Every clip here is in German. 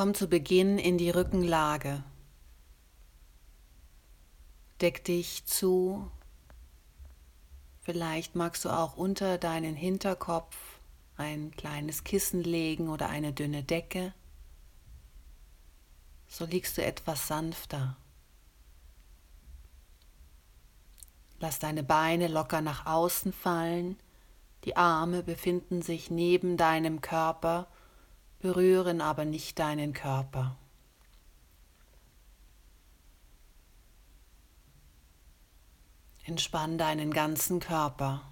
Komm zu Beginn in die Rückenlage. Deck dich zu. Vielleicht magst du auch unter deinen Hinterkopf ein kleines Kissen legen oder eine dünne Decke. So liegst du etwas sanfter. Lass deine Beine locker nach außen fallen. Die Arme befinden sich neben deinem Körper, berühren aber nicht deinen Körper. Entspann deinen ganzen Körper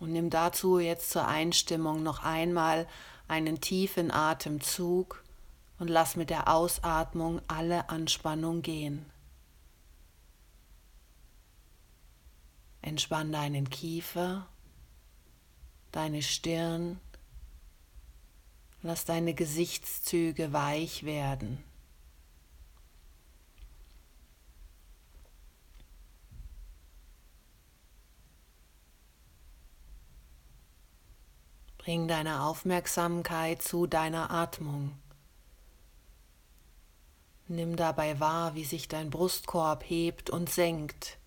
und nimm dazu jetzt zur Einstimmung noch einmal einen tiefen Atemzug und lass mit der Ausatmung alle Anspannung gehen. Entspann deinen Kiefer, deine Stirn, lass deine Gesichtszüge weich werden. Bring deine Aufmerksamkeit zu deiner Atmung. Nimm dabei wahr, wie sich dein Brustkorb hebt und senkt.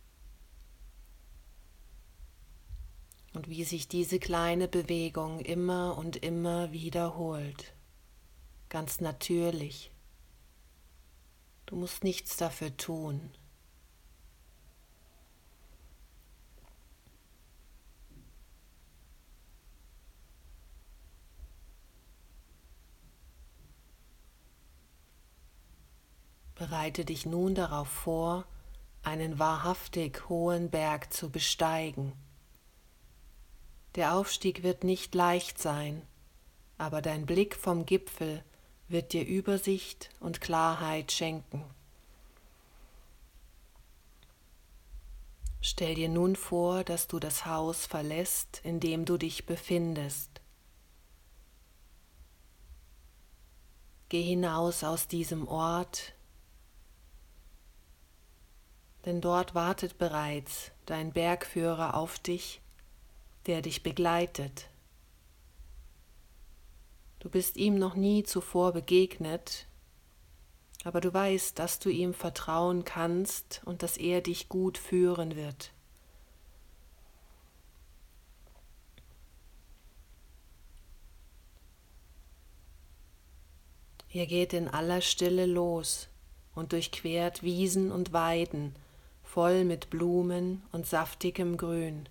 Und wie sich diese kleine Bewegung immer und immer wiederholt. Ganz natürlich. Du musst nichts dafür tun. Bereite dich nun darauf vor, einen wahrhaftig hohen Berg zu besteigen. Der Aufstieg wird nicht leicht sein, aber dein Blick vom Gipfel wird dir Übersicht und Klarheit schenken. Stell dir nun vor, dass du das Haus verlässt, in dem du dich befindest. Geh hinaus aus diesem Ort, denn dort wartet bereits dein Bergführer auf dich, der dich begleitet. Du bist ihm noch nie zuvor begegnet, aber du weißt, dass du ihm vertrauen kannst und dass er dich gut führen wird. Ihr geht in aller Stille los und durchquert Wiesen und Weiden, voll mit Blumen und saftigem Grün.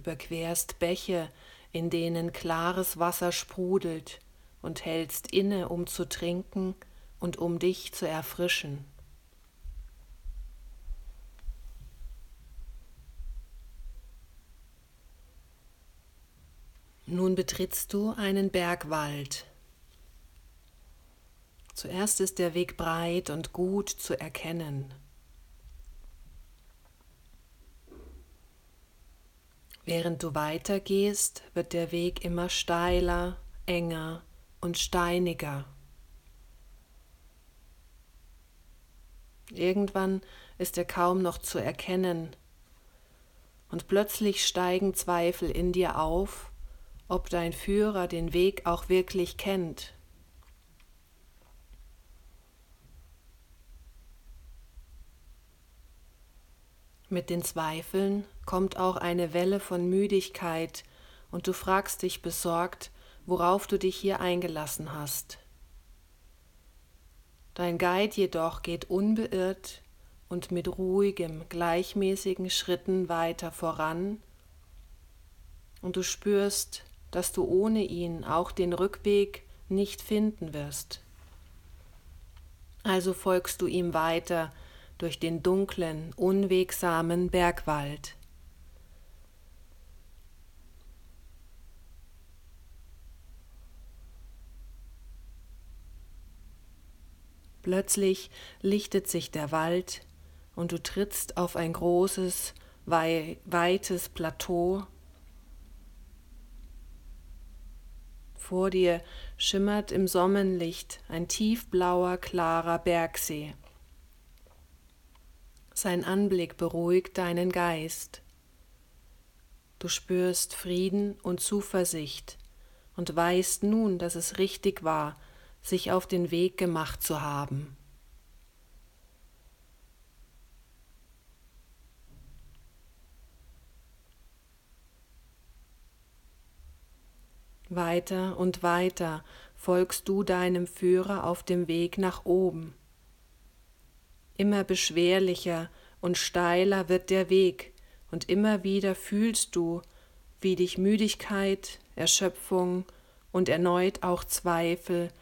Überquerst Bäche, in denen klares Wasser sprudelt, und hältst inne, um zu trinken und um dich zu erfrischen. Nun betrittst du einen Bergwald. Zuerst ist der Weg breit und gut zu erkennen. Während du weitergehst, wird der Weg immer steiler, enger und steiniger. Irgendwann ist er kaum noch zu erkennen, und plötzlich steigen Zweifel in dir auf, ob dein Führer den Weg auch wirklich kennt. Mit den Zweifeln kommt auch eine Welle von Müdigkeit und du fragst dich besorgt, worauf du dich hier eingelassen hast. Dein Guide jedoch geht unbeirrt und mit ruhigem, gleichmäßigen Schritten weiter voran und du spürst, dass du ohne ihn auch den Rückweg nicht finden wirst. Also folgst du ihm weiter durch den dunklen, unwegsamen Bergwald. Plötzlich lichtet sich der Wald und du trittst auf ein großes, weites Plateau Vor dir schimmert im Sonnenlicht ein tiefblauer, klarer Bergsee. Sein Anblick beruhigt deinen Geist. Du spürst Frieden und Zuversicht und weißt nun, dass es richtig war, sich auf den Weg gemacht zu haben. Weiter und weiter folgst du deinem Führer auf dem Weg nach oben. Immer beschwerlicher und steiler wird der Weg, und immer wieder fühlst du, wie dich Müdigkeit, Erschöpfung und erneut auch Zweifel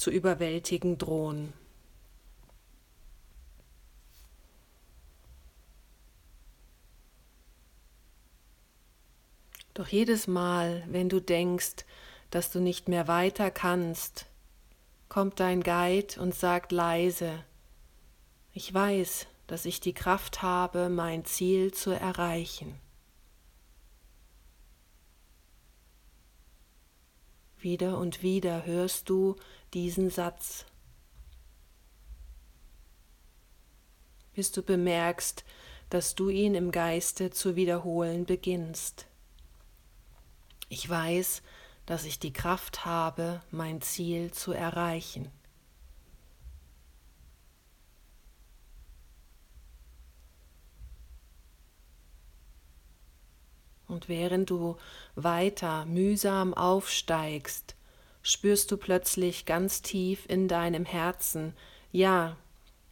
zu überwältigen drohen. Doch jedes Mal, wenn du denkst, dass du nicht mehr weiter kannst, kommt dein Guide und sagt leise, ich weiß, dass ich die Kraft habe, mein Ziel zu erreichen. Wieder und wieder hörst du diesen Satz, bis du bemerkst, dass du ihn im Geiste zu wiederholen beginnst. Ich weiß, dass ich die Kraft habe, mein Ziel zu erreichen. Und während du weiter mühsam aufsteigst, spürst du plötzlich ganz tief in deinem Herzen, ja,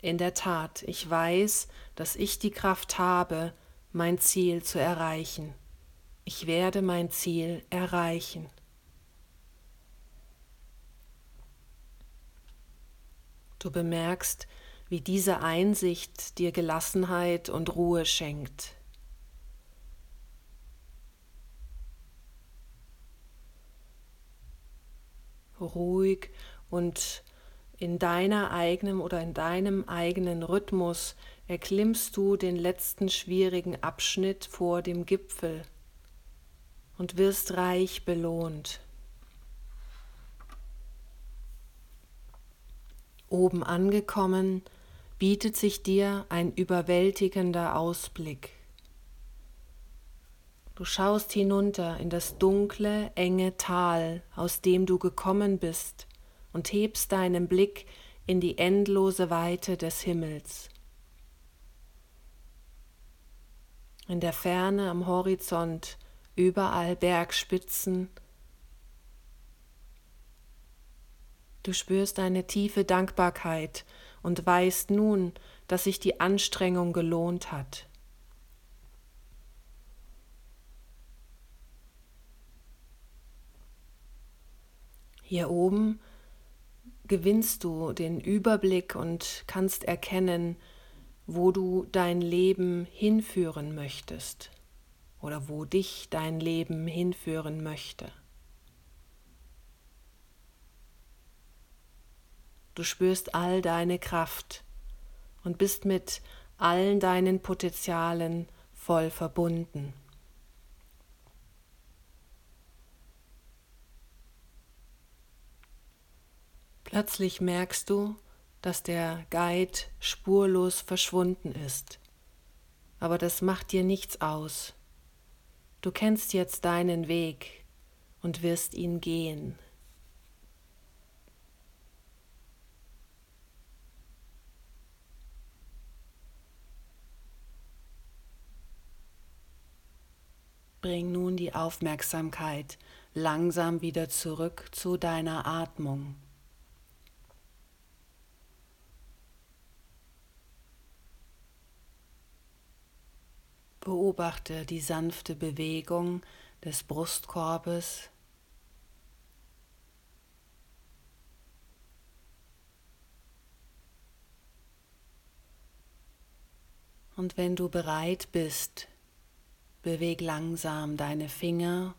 in der Tat, ich weiß, dass ich die Kraft habe, mein Ziel zu erreichen ich werde mein Ziel erreichen. Du bemerkst, wie diese Einsicht dir Gelassenheit und Ruhe schenkt. Ruhig und in deiner eigenen oder in deinem eigenen Rhythmus erklimmst du den letzten schwierigen Abschnitt vor dem Gipfel und wirst reich belohnt. Oben angekommen, bietet sich dir ein überwältigender Ausblick. Du schaust hinunter in das dunkle, enge Tal, aus dem du gekommen bist, und hebst deinen Blick in die endlose Weite des Himmels. In der Ferne am Horizont überall Bergspitzen. Du spürst eine tiefe Dankbarkeit und weißt nun, dass sich die Anstrengung gelohnt hat. Hier oben gewinnst du den Überblick und kannst erkennen, wo du dein Leben hinführen möchtest oder wo dich dein Leben hinführen möchte. Du spürst all deine Kraft und bist mit allen deinen Potenzialen voll verbunden. Plötzlich merkst du, dass der Guide spurlos verschwunden ist. Aber das macht dir nichts aus. Du kennst jetzt deinen Weg und wirst ihn gehen. Bring nun die Aufmerksamkeit langsam wieder zurück zu deiner Atmung. Beobachte die sanfte Bewegung des Brustkorbes. Und wenn du bereit bist, beweg langsam deine Finger,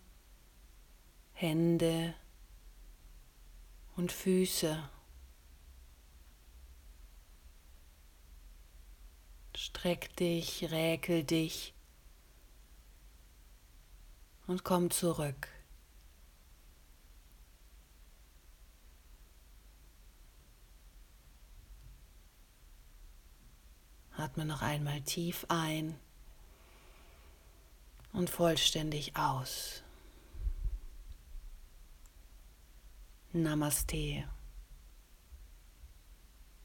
Hände und Füße. Streck dich, räkel dich und komm zurück. Atme noch einmal tief ein und vollständig aus. Namaste.